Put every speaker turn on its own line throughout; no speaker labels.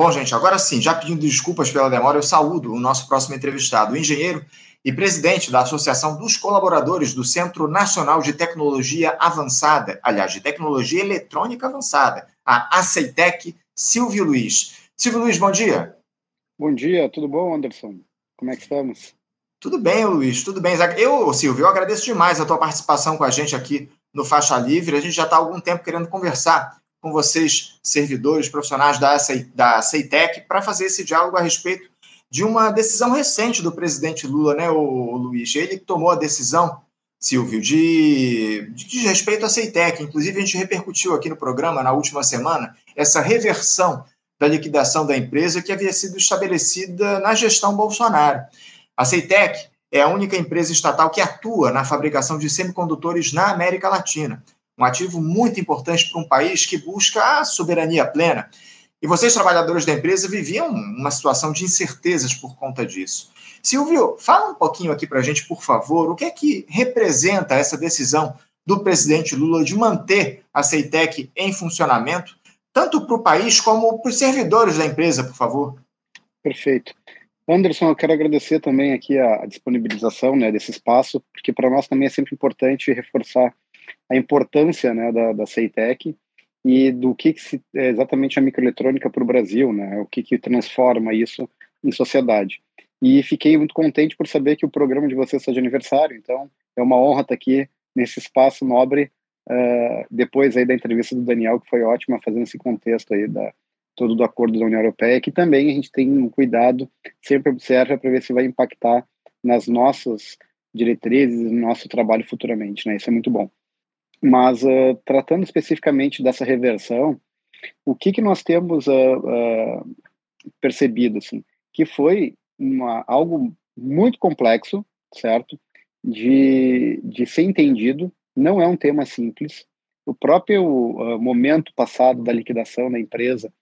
Bom, gente, agora sim, já pedindo desculpas pela demora, eu saúdo o nosso próximo entrevistado, o engenheiro e presidente da Associação dos Colaboradores do Centro Nacional de Tecnologia Avançada, aliás, de Tecnologia Eletrônica Avançada, a ACEITEC, Silvio Luiz. Silvio Luiz, bom dia.
Bom dia, tudo bom, Anderson? Como é que estamos?
Tudo bem, Luiz, tudo bem. Eu, Silvio, eu agradeço demais a tua participação com a gente aqui no Faixa Livre. A gente já está há algum tempo querendo conversar com vocês, servidores, profissionais da, da CEITEC, para fazer esse diálogo a respeito de uma decisão recente do presidente Lula, né, o, Luiz? Ele tomou a decisão, Silvio, de, de, de respeito à CEITEC. Inclusive, a gente repercutiu aqui no programa, na última semana, essa reversão da liquidação da empresa que havia sido estabelecida na gestão Bolsonaro. A CEITEC é a única empresa estatal que atua na fabricação de semicondutores na América Latina um ativo muito importante para um país que busca a soberania plena. E vocês, trabalhadores da empresa, viviam uma situação de incertezas por conta disso. Silvio, fala um pouquinho aqui para a gente, por favor, o que é que representa essa decisão do presidente Lula de manter a Ceitec em funcionamento, tanto para o país como para os servidores da empresa, por favor?
Perfeito. Anderson, eu quero agradecer também aqui a disponibilização né, desse espaço, porque para nós também é sempre importante reforçar a importância né, da, da CEITEC e do que, que se, é exatamente a microeletrônica para o Brasil, né, o que, que transforma isso em sociedade. E fiquei muito contente por saber que o programa de vocês está de aniversário, então é uma honra estar aqui nesse espaço nobre, uh, depois aí da entrevista do Daniel, que foi ótima, fazendo esse contexto aí da, todo do acordo da União Europeia, que também a gente tem um cuidado, sempre observa para ver se vai impactar nas nossas diretrizes, no nosso trabalho futuramente, né? Isso é muito bom. Mas uh, tratando especificamente dessa reversão, o que, que nós temos uh, uh, percebido, assim, que foi uma, algo muito complexo, certo, de, de ser entendido, não é um tema simples. O próprio momento passado da liquidação da empresa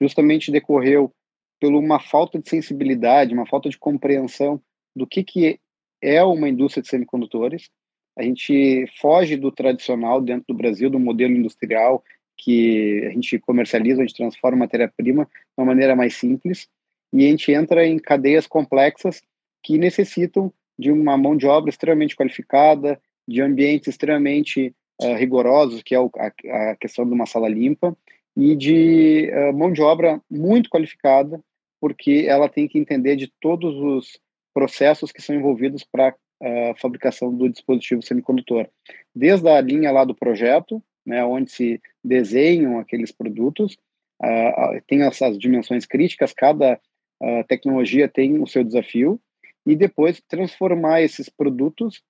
justamente decorreu por uma falta de sensibilidade, uma falta de compreensão do que, que é uma indústria de semicondutores, a gente foge do tradicional dentro do Brasil, do modelo industrial que a gente comercializa, a gente transforma matéria-prima de uma maneira mais simples. E a gente entra em cadeias complexas que necessitam de uma mão de obra extremamente qualificada, de ambientes extremamente uh, rigorosos, que é o, a, a, questão de uma sala limpa, e de uh, mão de obra muito qualificada, porque ela tem que entender de todos os processos que são envolvidos para a fabricação do dispositivo semicondutor. Desde a linha lá do projeto, né, onde se desenham aqueles produtos, uh, tem essas dimensões críticas, cada uh, tecnologia tem o seu desafio, e depois transformar esses produtos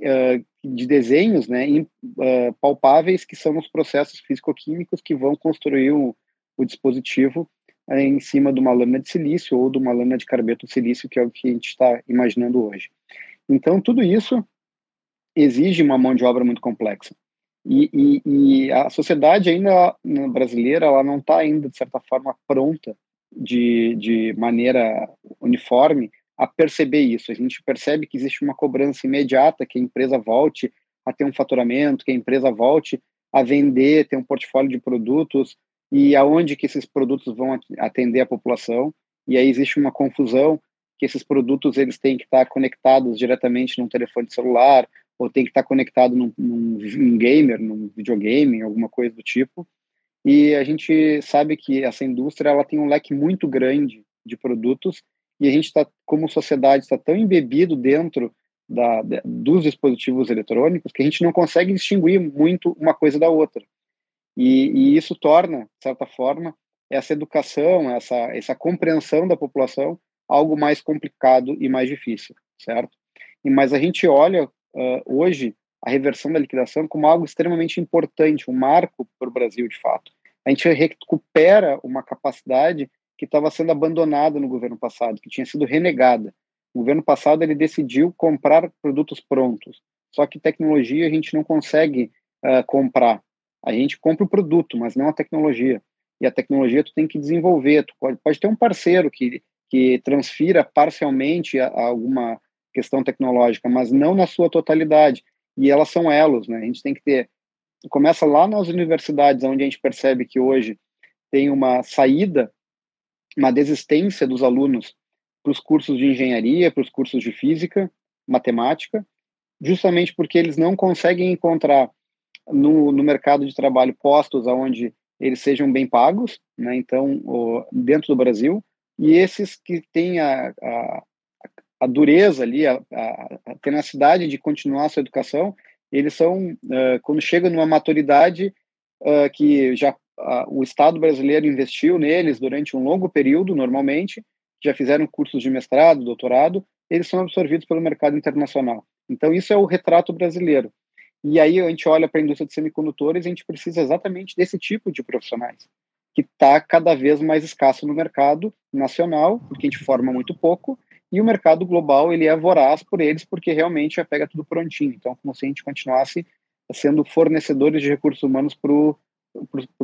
uh, de desenhos né, em, palpáveis, que são os processos físico-químicos que vão construir o, o dispositivo em cima de uma lâmina de silício ou de uma lâmina de carbeto de silício, que é o que a gente está imaginando hoje. Então, tudo isso exige uma mão de obra muito complexa. E, e, e a sociedade ainda brasileira ela não está ainda, de certa forma, pronta de, de maneira uniforme a perceber isso. A gente percebe que existe uma cobrança imediata, que a empresa volte a ter um faturamento, que a empresa volte a vender, ter um portfólio de produtos e aonde que esses produtos vão atender a população. E aí existe uma confusão que esses produtos eles têm que estar conectados diretamente num telefone celular ou tem que estar conectado num, num, num gamer, num videogame, alguma coisa do tipo. E a gente sabe que essa indústria ela tem um leque muito grande de produtos e a gente está, como sociedade, está tão embebido dentro da, dos dispositivos eletrônicos que a gente não consegue distinguir muito uma coisa da outra. E, e isso torna, de certa forma, essa educação, essa, essa compreensão da população algo mais complicado e mais difícil, certo? E, mas a gente olha uh, hoje a reversão da liquidação como algo extremamente importante, um marco para o Brasil, de fato. A gente recupera uma capacidade que estava sendo abandonada no governo passado, que tinha sido renegada. O governo passado ele decidiu comprar produtos prontos, só que tecnologia a gente não consegue uh, comprar. A gente compra o produto, mas não a tecnologia. E a tecnologia tu tem que desenvolver. Tu pode, pode ter um parceiro que que transfira parcialmente a, a alguma questão tecnológica, mas não na sua totalidade. E elas são elos, né? A gente tem que ter. Começa lá nas universidades, onde a gente percebe que hoje tem uma saída uma desistência dos alunos para os cursos de engenharia, para os cursos de física, matemática, justamente porque eles não conseguem encontrar no, no mercado de trabalho postos onde eles sejam bem pagos, né? então, o, dentro do Brasil, e esses que têm a, a, a dureza ali, a, a, tenacidade de continuar a sua educação, eles são, uh, quando chegam numa maturidade uh, que já uh, o Estado brasileiro investiu neles durante um longo período, normalmente, já fizeram cursos de mestrado, doutorado, eles são absorvidos pelo mercado internacional. Então, isso é o retrato brasileiro. E aí a gente olha para a indústria de semicondutores e a gente precisa exatamente desse tipo de profissionais, que está cada vez mais escasso no mercado nacional, porque a gente forma muito pouco, e o mercado global ele é voraz por eles, porque realmente já pega tudo prontinho. Então, como se a gente continuasse sendo fornecedores de recursos humanos para o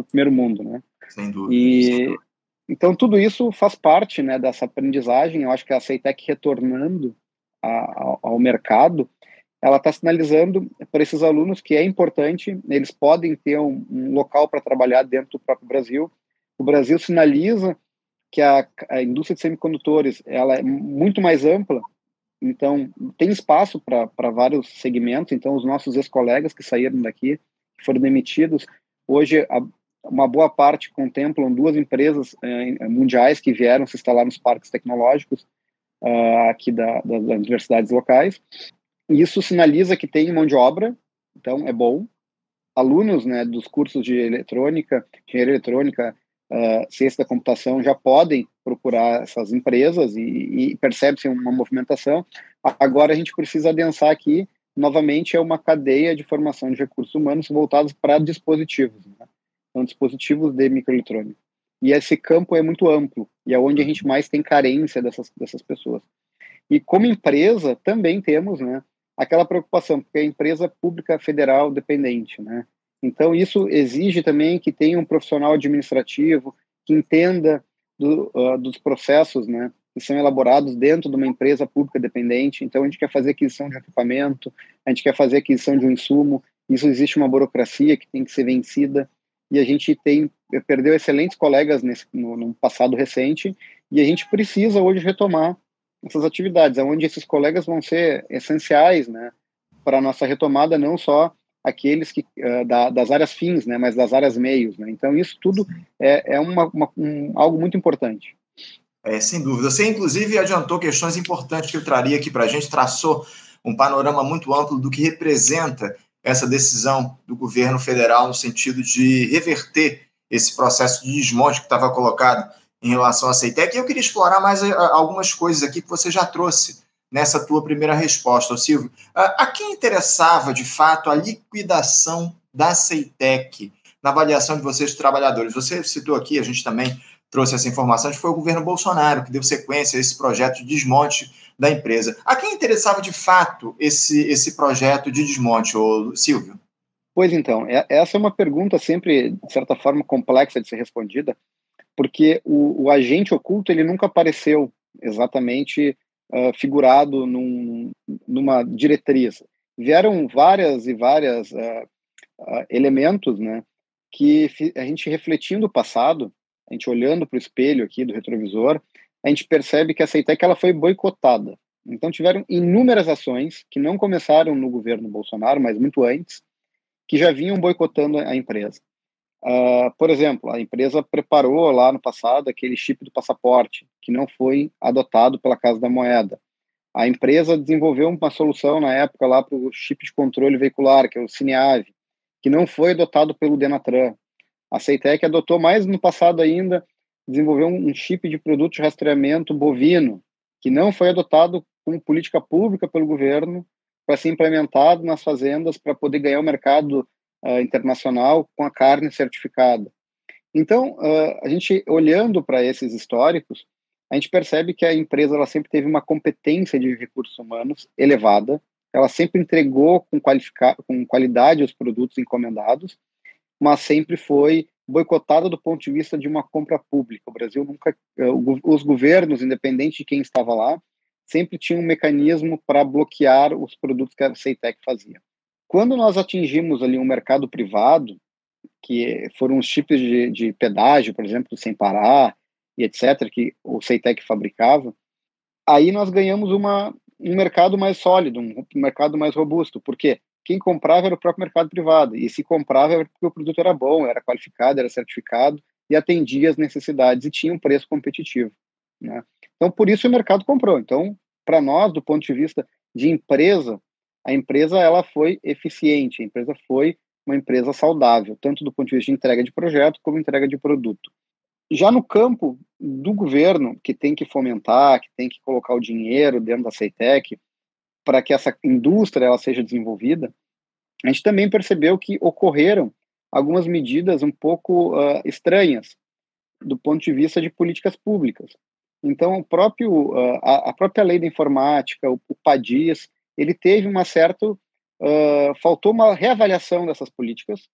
primeiro mundo, né?
Sem dúvida.
E, então, tudo isso faz parte né, dessa aprendizagem. Eu acho que a Ceitec retornando a, ao mercado, ela está sinalizando para esses alunos que é importante, eles podem ter um, um local para trabalhar dentro do próprio Brasil. O Brasil sinaliza que a, a indústria de semicondutores ela é muito mais ampla, então tem espaço para vários segmentos. Então, os nossos ex-colegas que saíram daqui, que foram demitidos, hoje a, uma boa parte contemplam duas empresas eh, mundiais que vieram se instalar nos parques tecnológicos uh, aqui da, das universidades locais isso sinaliza que tem mão de obra, então é bom. Alunos né, dos cursos de eletrônica, engenharia eletrônica, uh, ciência da computação já podem procurar essas empresas e, e percebe-se uma movimentação. Agora a gente precisa adensar aqui, novamente, é uma cadeia de formação de recursos humanos voltados para dispositivos. Né? Então, dispositivos de microeletrônica. E esse campo é muito amplo e é onde a gente mais tem carência dessas, dessas pessoas. E como empresa, também temos né, aquela preocupação, porque é empresa pública federal dependente, né? Então, isso exige também que tenha um profissional administrativo que entenda do, uh, dos processos, né, que são elaborados dentro de uma empresa pública dependente. Então, a gente quer fazer aquisição de equipamento, a gente quer fazer aquisição de um insumo, isso existe uma burocracia que tem que ser vencida, e a gente tem perdeu excelentes colegas nesse, no, no passado recente, e a gente precisa hoje retomar essas atividades, onde esses colegas vão ser essenciais, né, para a nossa retomada, não só aqueles que uh, da, das áreas fins, né, mas das áreas meios, né. Então isso tudo é, é uma, uma um, algo muito importante.
É, sem dúvida. Você, inclusive, adiantou questões importantes que eu traria aqui para a gente, traçou um panorama muito amplo do que representa essa decisão do governo federal no sentido de reverter esse processo de desmonte que estava colocado em relação à Ceitec. E eu queria explorar mais eh, algumas coisas aqui que você já trouxe nessa tua primeira resposta, Silvio. A quem interessava, de fato, a liquidação da Ceitec na avaliação de vocês, trabalhadores? Você citou aqui, a gente também trouxe essa informação, que foi o governo Bolsonaro que deu sequência a esse projeto de desmonte da empresa. A quem interessava, de fato, esse, esse projeto de desmonte, Silvio?
Pois então, é, essa é uma pergunta sempre, de certa forma, complexa de ser respondida, porque o, o agente oculto ele nunca apareceu exatamente uh, figurado num, numa diretriz. Vieram várias e várias uh, uh, elementos, né, que a gente refletindo o passado, a gente olhando para o espelho aqui do retrovisor, a gente percebe que a Ceitec ela foi boicotada. Então tiveram inúmeras ações que não começaram no governo Bolsonaro, mas muito antes, que já vinham boicotando a empresa. Uh, por exemplo, a empresa preparou lá no passado aquele chip do passaporte, que não foi adotado pela Casa da Moeda. A empresa desenvolveu uma solução na época lá para o chip de controle veicular, que é o Cineave, que não foi adotado pelo Denatran. A Ceitec adotou mais no passado ainda, desenvolveu um chip de produto de rastreamento bovino, que não foi adotado como política pública pelo governo para ser implementado nas fazendas para poder ganhar o mercado uh, internacional com a carne certificada. Então, uh, a gente olhando para esses históricos, a gente percebe que a empresa ela sempre teve uma competência de recursos humanos elevada, ela sempre entregou com, com qualidade os produtos encomendados, mas sempre foi boicotada do ponto de vista de uma compra pública. O Brasil nunca, uh, os governos, independente de quem estava lá, sempre tinham um mecanismo para bloquear os produtos que a Ceitec fazia. Quando nós atingimos ali um mercado privado, que foram os tipos de, de pedágio, por exemplo, sem parar, e etc., que o Ceitec fabricava, aí nós ganhamos uma, um mercado mais sólido, um mercado mais robusto. Por quê? Quem comprava era o próprio mercado privado, e se comprava era porque o produto era bom, era qualificado, era certificado e atendia as necessidades e tinha um preço competitivo. Né? Então, por isso o mercado comprou. Então, para nós, do ponto de vista de empresa, a empresa ela foi eficiente, a empresa foi uma empresa saudável, tanto do ponto de vista de entrega de projeto como entrega de produto. Já no campo do governo, que tem que fomentar, que tem que colocar o dinheiro dentro da CEITEC para que essa indústria ela seja desenvolvida, a gente também percebeu que ocorreram algumas medidas um pouco uh, estranhas do ponto de vista de políticas públicas. Então, o próprio, uh, a, a, própria lei da informática, o, o PADIS, ele teve uma certa. Uh, faltou uma reavaliação dessas políticas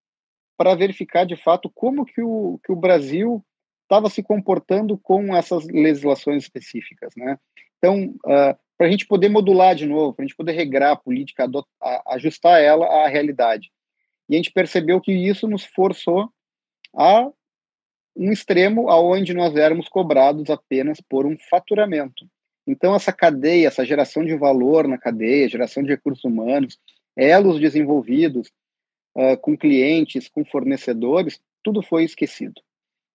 para verificar de fato como que o, que o Brasil estava se comportando com essas legislações específicas, né? Então, uh, para a gente poder modular de novo, para a gente poder regrar a política, adotar, ajustar ela à realidade. E a gente percebeu que isso nos forçou a um extremo aonde nós éramos cobrados apenas por um faturamento. Então, essa cadeia, essa geração de valor na cadeia, geração de recursos humanos, elos desenvolvidos uh, com clientes, com fornecedores, tudo foi esquecido.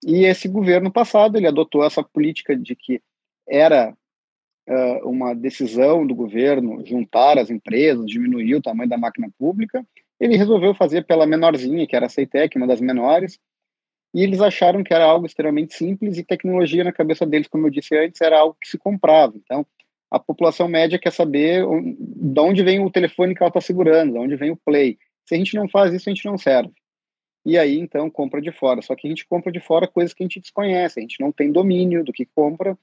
E esse governo passado, ele adotou essa política de que era uh, uma decisão do governo juntar as empresas, diminuir o tamanho da máquina pública, ele resolveu fazer pela menorzinha, que era a Ceitec, uma das menores, e eles acharam que era algo extremamente simples e tecnologia na cabeça deles, como eu disse antes, era algo que se comprava. Então, a população média quer saber de onde vem o telefone que ela está segurando, de onde vem o play. Se a gente não faz isso, a gente não serve. E aí, então, compra de fora. Só que a gente compra de fora coisas que a gente desconhece, a gente não tem domínio do que compra.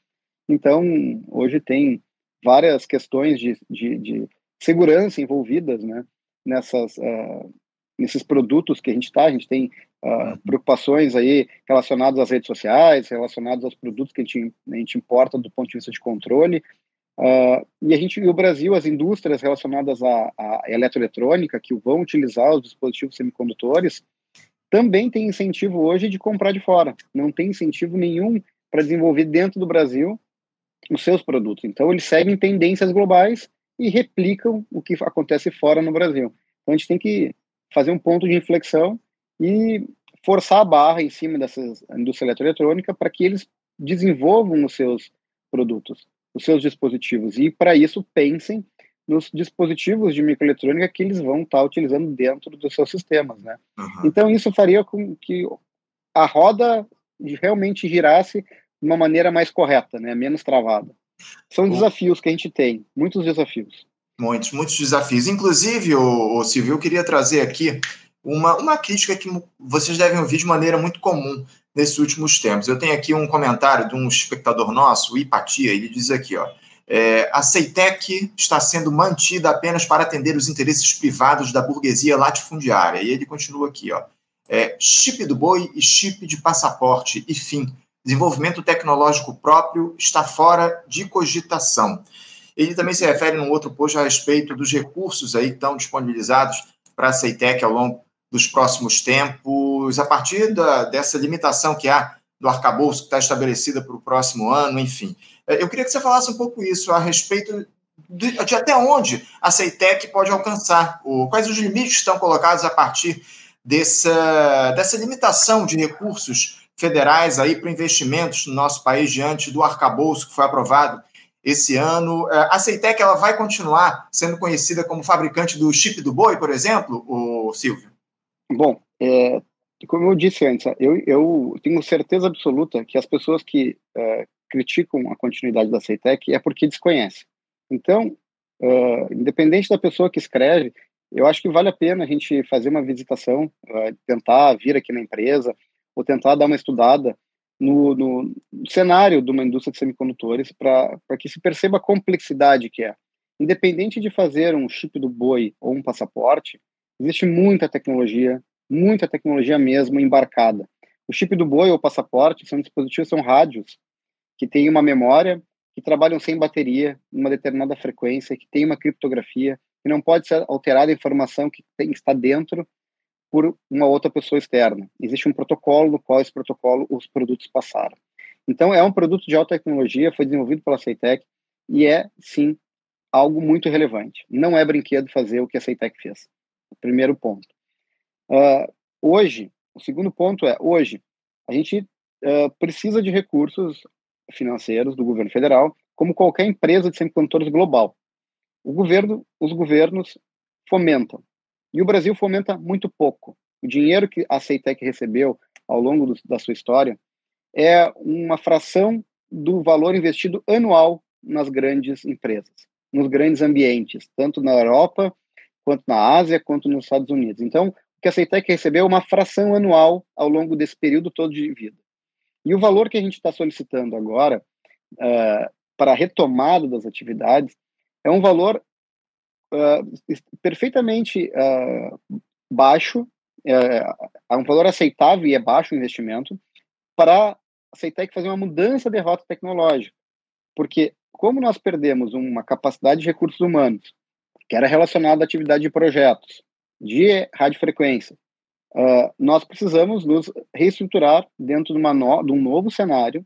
Então, hoje tem várias questões de, de, de segurança envolvidas né, nessas, uh, nesses produtos que a gente está. A gente tem uh, preocupações aí relacionadas às redes sociais, relacionadas aos produtos que a gente, a gente importa do ponto de vista de controle. Uh, e a gente, e o Brasil, as indústrias relacionadas à, à eletroeletrônica que vão utilizar os dispositivos semicondutores, também tem incentivo hoje de comprar de fora. Não tem incentivo nenhum para desenvolver dentro do Brasil os seus produtos. Então, eles seguem tendências globais e replicam o que acontece fora no Brasil. Então, a gente tem que fazer um ponto de inflexão e forçar a barra em cima dessa indústria eletroeletrônica para que eles desenvolvam os seus produtos, os seus dispositivos. E, para isso, pensem nos dispositivos de microeletrônica que eles vão estar tá utilizando dentro dos seus sistemas, né? Uhum. Então, isso faria com que a roda realmente girasse de uma maneira mais correta, né? Menos travada. São desafios que a gente tem, muitos desafios.
Muitos, muitos desafios. Inclusive, o, o Silvio, eu queria trazer aqui uma, uma crítica que vocês devem ouvir de maneira muito comum nesses últimos tempos. Eu tenho aqui um comentário de um espectador nosso, o Ipatia, ele diz aqui, ó, é, a Ceitec está sendo mantida apenas para atender os interesses privados da burguesia latifundiária. E ele continua aqui, ó, é, chip do boi e chip de passaporte, e fim. Desenvolvimento tecnológico próprio está fora de cogitação. Ele também se refere num outro post a respeito dos recursos aí que estão disponibilizados para a Ceitec ao longo dos próximos tempos, a partir da, dessa limitação que há do arcabouço que está estabelecida para o próximo ano, enfim. É, eu queria que você falasse um pouco isso a respeito de, de até onde a Ceitec pode alcançar, o, quais os limites estão colocados a partir dessa, dessa limitação de recursos federais aí para investimentos no nosso país diante do arcabouço que foi aprovado esse ano. É, a Ceitec ela vai continuar sendo conhecida como fabricante do chip do boi, por exemplo, o Silvio?
Bom, é, como eu disse antes, eu, eu, tenho certeza absoluta que as pessoas que é, criticam a continuidade da Ceitec é porque desconhecem. Então, uh, independente da pessoa que escreve, eu acho que vale a pena a gente fazer uma visitação, uh, tentar vir aqui na empresa, ou tentar dar uma estudada no, no cenário de uma indústria de semicondutores para que se perceba a complexidade que é. Independente de fazer um chip do boi ou um passaporte, existe muita tecnologia, muita tecnologia mesmo embarcada. O chip do boi ou passaporte são dispositivos, são rádios que têm uma memória, que trabalham sem bateria, numa determinada frequência, que tem uma criptografia, que não pode ser alterada a informação que tem, está dentro por uma outra pessoa externa. Existe um protocolo no qual esse protocolo os produtos passaram. Então, é um produto de alta tecnologia, foi desenvolvido pela Ceitec e é, sim, algo muito relevante. Não é brinquedo fazer o que a Ceitec fez. Primeiro ponto. Uh, hoje, o segundo ponto é, hoje, a gente uh, precisa de recursos financeiros do governo federal, como qualquer empresa de semicondutores global. O governo, os governos fomentam. E o Brasil fomenta muito pouco. O dinheiro que a Ceitec recebeu ao longo do, da sua história é uma fração do valor investido anual nas grandes empresas, nos grandes ambientes, tanto na Europa, quanto na Ásia, quanto nos Estados Unidos. Então, o que a Ceitec recebeu é uma fração anual ao longo desse período todo de vida. E o valor que a gente está solicitando agora uh, para a retomada das atividades é um valor uh, perfeitamente uh, baixo, é um valor aceitável e é baixo o investimento, para aceitar que fazer uma mudança de rota tecnológica. Porque, como nós perdemos uma capacidade de recursos humanos, que era relacionada à atividade de projetos, de radiofrequência, uh, nós precisamos nos reestruturar dentro de, no, de um novo cenário,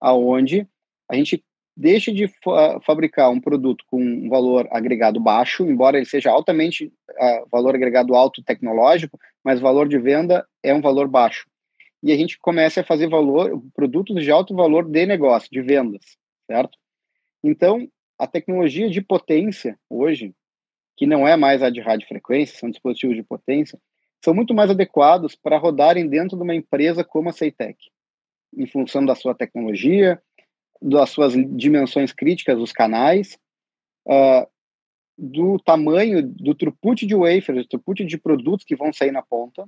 aonde a gente deixe de fa fabricar um produto com um valor agregado baixo, embora ele seja altamente uh, valor agregado alto tecnológico, mas valor de venda é um valor baixo e a gente começa a fazer valor, produtos de alto valor de negócio, de vendas, certo? Então, a tecnologia de potência hoje, que não é mais a de radiofrequência, são dispositivos de potência, são muito mais adequados para rodarem dentro de uma empresa como a Ceitec, em função da sua tecnologia, das suas dimensões críticas dos canais, uh, do tamanho, do throughput de wafers, do throughput de produtos que vão sair na ponta.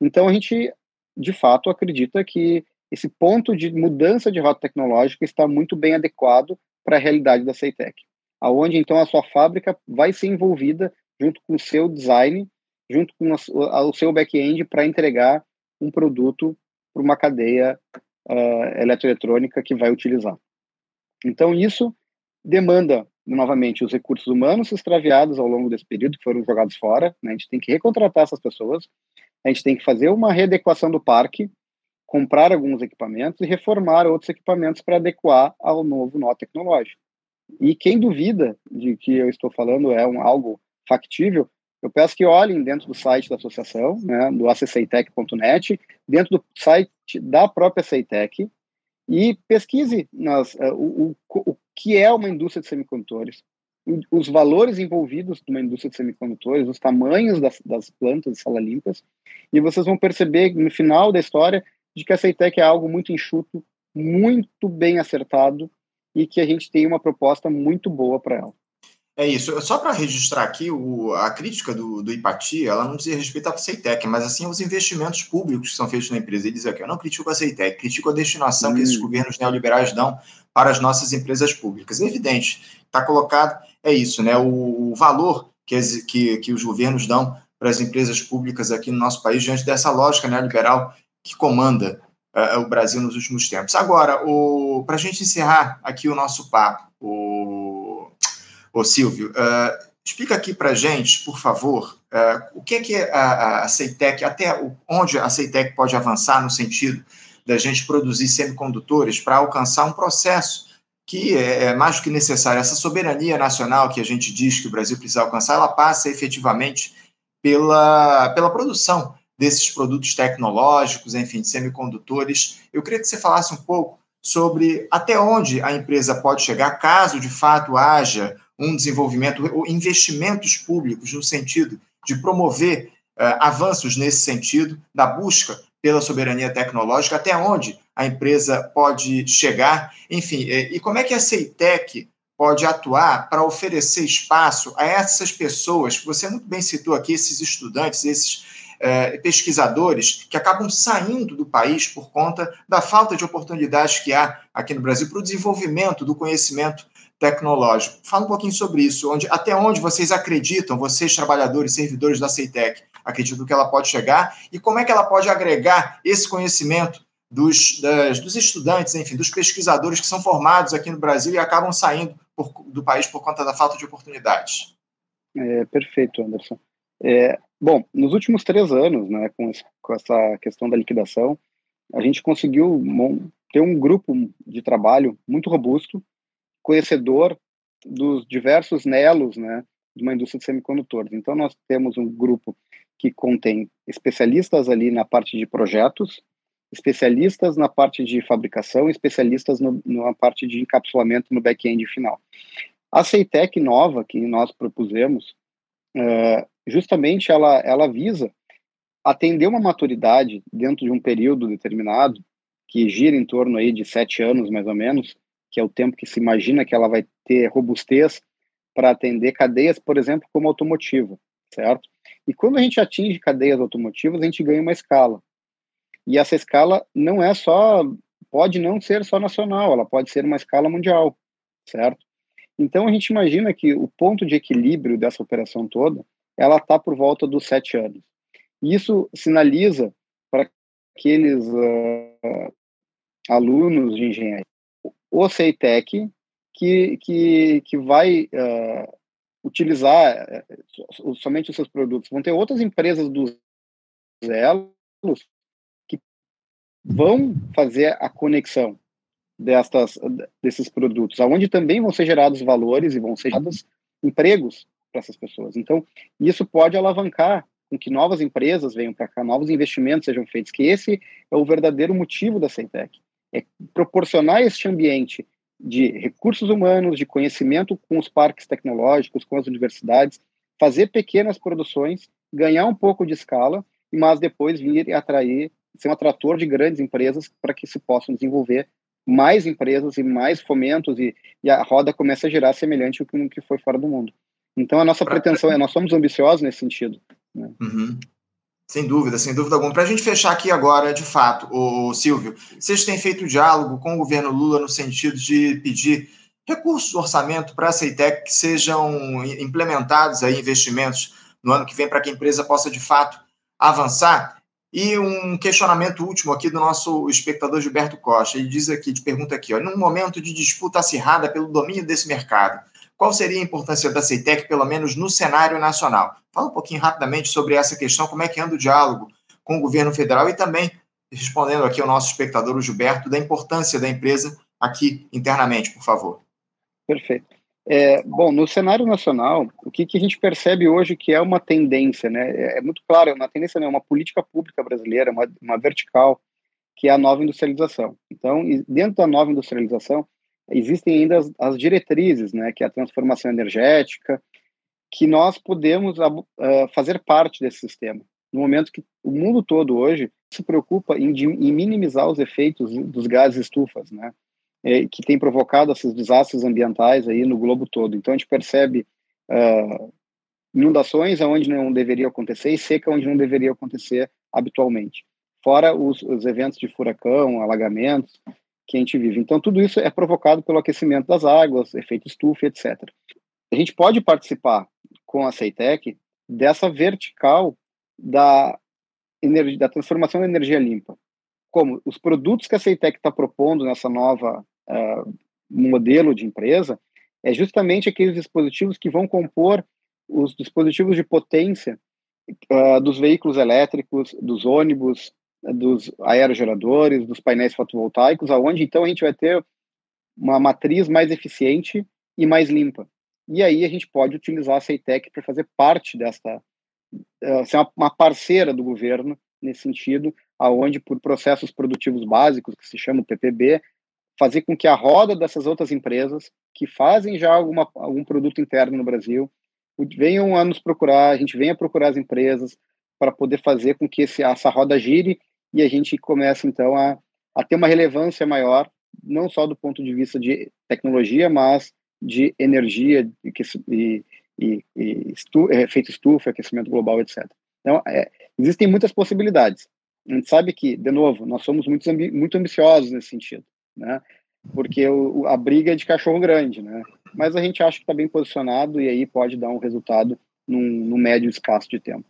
Então, a gente de fato, acredita que esse ponto de mudança de rota tecnológica está muito bem adequado para a realidade da Ceitec, aonde então a sua fábrica vai ser envolvida junto com o seu design, junto com o seu back-end para entregar um produto para uma cadeia uh, eletroeletrônica que vai utilizar. Então isso demanda novamente os recursos humanos extraviados ao longo desse período que foram jogados fora, né? a gente tem que recontratar essas pessoas, a gente tem que fazer uma readequação do parque, comprar alguns equipamentos e reformar outros equipamentos para adequar ao novo nó tecnológico. E quem duvida de que eu estou falando é um, algo factível, eu peço que olhem dentro do site da associação, né, do accceitec.net, dentro do site da própria Ceitec, e pesquise nas, uh, o, o, o que é uma indústria de semicondutores, os valores envolvidos numa indústria de semicondutores, os tamanhos das, das plantas de sala limpas, e vocês vão perceber no final da história de que a Ceitec é algo muito enxuto, muito bem acertado e que a gente tem uma proposta muito boa para ela.
É isso. Só para registrar aqui, o, a crítica do, do Ipati, ela não diz respeito à Ceitec, mas assim os investimentos públicos que são feitos na empresa. Ele diz aqui, eu não critico a Ceitec, critico a destinação hum. que esses hum. governos neoliberais dão para as nossas empresas públicas. É evidente, está colocado, é isso, né? O, o valor que, as, que, que os governos dão para as empresas públicas aqui no nosso país, diante dessa lógica neoliberal que comanda uh, o Brasil nos últimos tempos. Agora, para a gente encerrar aqui o nosso papo, o, o Silvio, uh, explica aqui para a gente, por favor, uh, o que é que a, a até onde a Ceitec pode avançar no sentido da gente produzir semicondutores para alcançar um processo que é, é mais do que necessário. Essa soberania nacional que a gente diz que o Brasil precisa alcançar, ela passa efetivamente pela, pela produção desses produtos tecnológicos, enfim, semicondutores. Eu queria que você falasse um pouco sobre até onde a empresa pode chegar, caso de fato haja um desenvolvimento, ou investimentos públicos no sentido de promover uh, avanços nesse sentido, da busca pela soberania tecnológica, até onde a empresa pode chegar, enfim, e como é que a Ceitec pode atuar para oferecer espaço a essas pessoas, que você muito bem citou aqui, esses estudantes, esses é, pesquisadores que acabam saindo do país por conta da falta de oportunidades que há aqui no Brasil para o desenvolvimento do conhecimento tecnológico. Fala um pouquinho sobre isso, onde, até onde vocês acreditam, vocês trabalhadores, servidores da Ceitec, acreditam que ela pode chegar e como é que ela pode agregar esse conhecimento dos, das, dos estudantes, enfim, dos pesquisadores que são formados aqui no Brasil e acabam saindo por, do país por conta da falta de oportunidades.
É, perfeito, Anderson. É, bom, nos últimos três anos, né, com, esse, com essa questão da liquidação, a gente conseguiu ter um grupo de trabalho muito robusto, conhecedor dos diversos nelos, né, de uma indústria de semicondutores. Então, nós temos um grupo que contém especialistas ali na parte de projetos, especialistas na parte de fabricação, especialistas no, na parte de encapsulamento no back-end final. A Ceitec nova que nós propusemos, uh, justamente ela, ela visa atender uma maturidade dentro de um período determinado, que gira em torno aí de sete anos, mais ou menos, que é o tempo que se imagina que ela vai ter robustez para atender cadeias, por exemplo, como automotiva, certo? E quando a gente atinge cadeias automotivas, a gente ganha uma escala. E essa escala não é só, pode não ser só nacional, ela pode ser uma escala mundial, certo? Então a gente imagina que o ponto de equilíbrio dessa operação toda, ela está por volta dos sete anos. Isso sinaliza para aqueles uh, alunos de engenharia, o CEITEC, que, que, que vai uh, utilizar uh, somente os seus produtos. Vão ter outras empresas dos elos que vão fazer a conexão destas, desses produtos, aonde também vão ser gerados valores e vão ser gerados empregos para essas pessoas. Então, isso pode alavancar com que novas empresas venham para cá, novos investimentos sejam feitos, que esse é o verdadeiro motivo da Centec, é proporcionar este ambiente de recursos humanos, de conhecimento com os parques tecnológicos, com as universidades, fazer pequenas produções, ganhar um pouco de escala, mas depois vir e atrair, ser um atrator de grandes empresas para que se possam desenvolver mais empresas e mais fomentos e, e a roda começa a girar semelhante ao que, foi fora do mundo. Então a nossa pretensão é, nós somos ambiciosos nesse sentido. Né?
Uhum. Sem dúvida, sem dúvida alguma. Para a gente fechar aqui agora, de fato, o Silvio, vocês têm feito diálogo com o governo Lula no sentido de pedir recursos do orçamento para a Ceitec que sejam implementados aí investimentos no ano que vem para que a empresa possa de fato avançar. E um questionamento último aqui do nosso espectador Gilberto Costa. Ele diz aqui, te pergunta aqui, ó, num momento de disputa acirrada pelo domínio desse mercado, qual seria a importância da CETEC, pelo menos no cenário nacional? Fala um pouquinho rapidamente sobre essa questão, como é que anda o diálogo com o governo federal e também, respondendo aqui ao nosso espectador, o Gilberto, da importância da empresa aqui internamente, por favor.
Perfeito. É, bom, no cenário nacional, o que, que, a gente percebe hoje que é uma tendência, né? É, é muito claro, é uma tendência, né? uma política pública brasileira, uma, uma vertical, que é a nova industrialização. Então, dentro da nova industrialização, existem ainda as, as, diretrizes, né, que é a transformação energética, que nós podemos uh, fazer parte desse sistema. No momento que o mundo todo hoje se preocupa em, em minimizar os efeitos dos gases estufas, né, que tem provocado esses desastres ambientais aí no globo todo. Então a gente percebe uh, inundações onde não deveria acontecer e seca onde não deveria acontecer habitualmente. Fora os, os eventos de furacão, alagamentos, que a gente vive. Então, tudo isso é provocado pelo aquecimento das águas, efeito estufa, etc. A gente pode participar com a Ceitec dessa vertical da, energia, da transformação da energia limpa. Como os produtos que a Ceitec está propondo nessa nova uh, modelo de empresa é justamente aqueles dispositivos que vão compor os dispositivos de potência uh, dos veículos elétricos, dos ônibus, dos aerogeradores, dos painéis fotovoltaicos, aonde então a gente vai ter uma matriz mais eficiente e mais limpa. E aí a gente pode utilizar a Ceitec para fazer parte desta, uh, ser uma, parceira do governo nesse sentido, aonde por processos produtivos básicos, que se chama PPB, fazer com que a roda dessas outras empresas que fazem já alguma, algum produto interno no Brasil venham a nos procurar, a gente venha procurar as empresas para poder fazer com que esse, essa roda gire e a gente começa então a, a ter uma relevância maior, não só do ponto de vista de tecnologia, mas de energia e, e, e estu, é, efeito estufa, aquecimento global, etc. Então, é, existem muitas possibilidades. A gente sabe que, de novo, nós somos muito, muito ambiciosos nesse sentido, né? Porque o, a briga é de cachorro grande, né? Mas a gente acha que está bem posicionado e aí pode dar um resultado num, num médio escasso de tempo.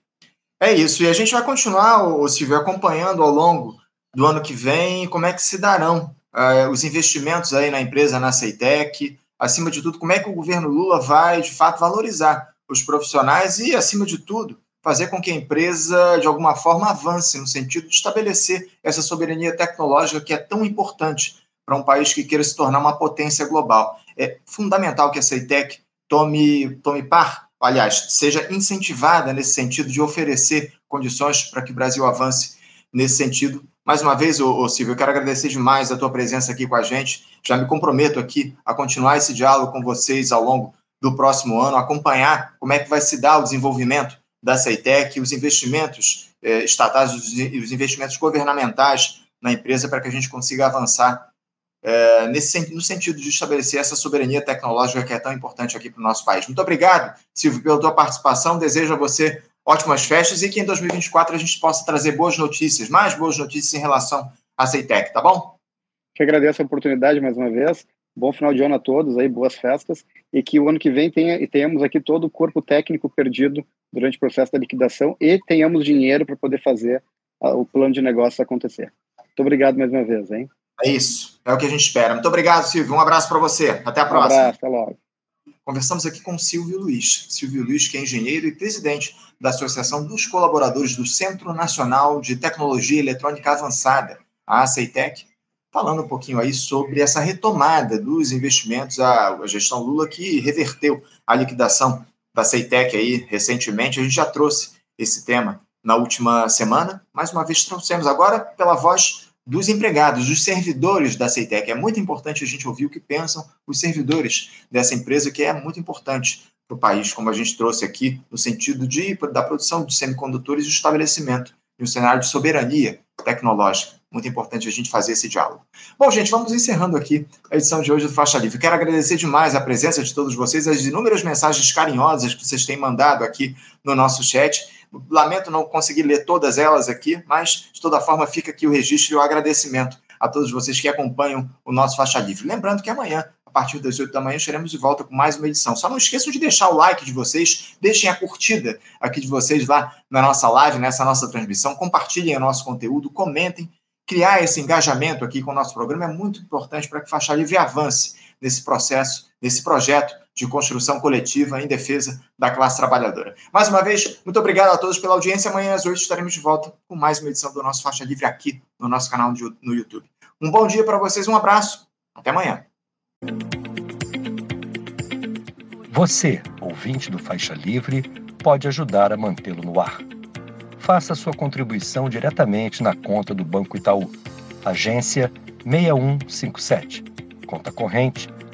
É isso, e a gente vai continuar, Silvio, acompanhando ao longo do ano que vem como é que se darão uh, os investimentos aí na empresa, na Ceitec, acima de tudo, como é que o governo Lula vai, de fato, valorizar os profissionais e, acima de tudo, fazer com que a empresa, de alguma forma, avance no sentido de estabelecer essa soberania tecnológica que é tão importante para um país que queira se tornar uma potência global. É fundamental que a CEITEC tome, tome par, aliás, seja incentivada nesse sentido de oferecer condições para que o Brasil avance nesse sentido. Mais uma vez, ô, ô, Silvio, eu quero agradecer demais a tua presença aqui com a gente. Já me comprometo aqui a continuar esse diálogo com vocês ao longo do próximo ano, acompanhar como é que vai se dar o desenvolvimento da CEITEC, os investimentos eh, estatais e os investimentos governamentais na empresa para que a gente consiga avançar eh, nesse, no sentido de estabelecer essa soberania tecnológica que é tão importante aqui para o nosso país. Muito obrigado, Silvio, pela tua participação. Desejo a você ótimas festas e que em 2024 a gente possa trazer boas notícias, mais boas notícias em relação à CEITEC, tá bom?
Que agradeço a oportunidade mais uma vez. Bom final de ano a todos aí, boas festas e que o ano que vem tenha, e tenhamos aqui todo o corpo técnico perdido durante o processo da liquidação e tenhamos dinheiro para poder fazer uh, o plano de negócio acontecer. Muito obrigado mais uma vez, hein?
É isso, é o que a gente espera. Muito obrigado, Silvio. Um abraço para você. Até a próxima.
Um abraço, até logo.
Conversamos aqui com Silvio Luiz. Silvio Luiz, que é engenheiro e presidente da Associação dos Colaboradores do Centro Nacional de Tecnologia Eletrônica Avançada, a ACEITEC, falando um pouquinho aí sobre essa retomada dos investimentos, a, gestão Lula que reverteu a liquidação da Ceitec aí recentemente. A gente já trouxe esse tema na última semana. Mais uma vez trouxemos agora pela voz dos empregados, dos servidores da Ceitec. É muito importante a gente ouvir o que pensam os servidores dessa empresa, que é muito importante para o país, como a gente trouxe aqui, no sentido de, da produção de semicondutores e estabelecimento de um cenário de soberania tecnológica. Muito importante a gente fazer esse diálogo. Bom, gente, vamos encerrando aqui a edição de hoje do Faixa Livre. Quero agradecer demais a presença de todos vocês, as inúmeras mensagens carinhosas que vocês têm mandado aqui no nosso chat. Lamento não conseguir ler todas elas aqui, mas de toda forma fica aqui o registro e o agradecimento a todos vocês que acompanham o nosso Faixa Livre. Lembrando que amanhã a partir das 8 da manhã estaremos de volta com mais uma edição. Só não esqueçam de deixar o like de vocês, deixem a curtida aqui de vocês lá na nossa live, nessa nossa transmissão, compartilhem o nosso conteúdo, comentem criar esse engajamento aqui com o nosso programa é muito importante para que Faixa Livre avance nesse processo, nesse projeto de construção coletiva em defesa da classe trabalhadora. Mais uma vez, muito obrigado a todos pela audiência. Amanhã às 8 estaremos de volta com mais uma edição do nosso Faixa Livre aqui no nosso canal no YouTube. Um bom dia para vocês, um abraço, até amanhã.
Você, ouvinte do Faixa Livre, pode ajudar a mantê-lo no ar faça sua contribuição diretamente na conta do Banco Itaú. Agência 6157. Conta corrente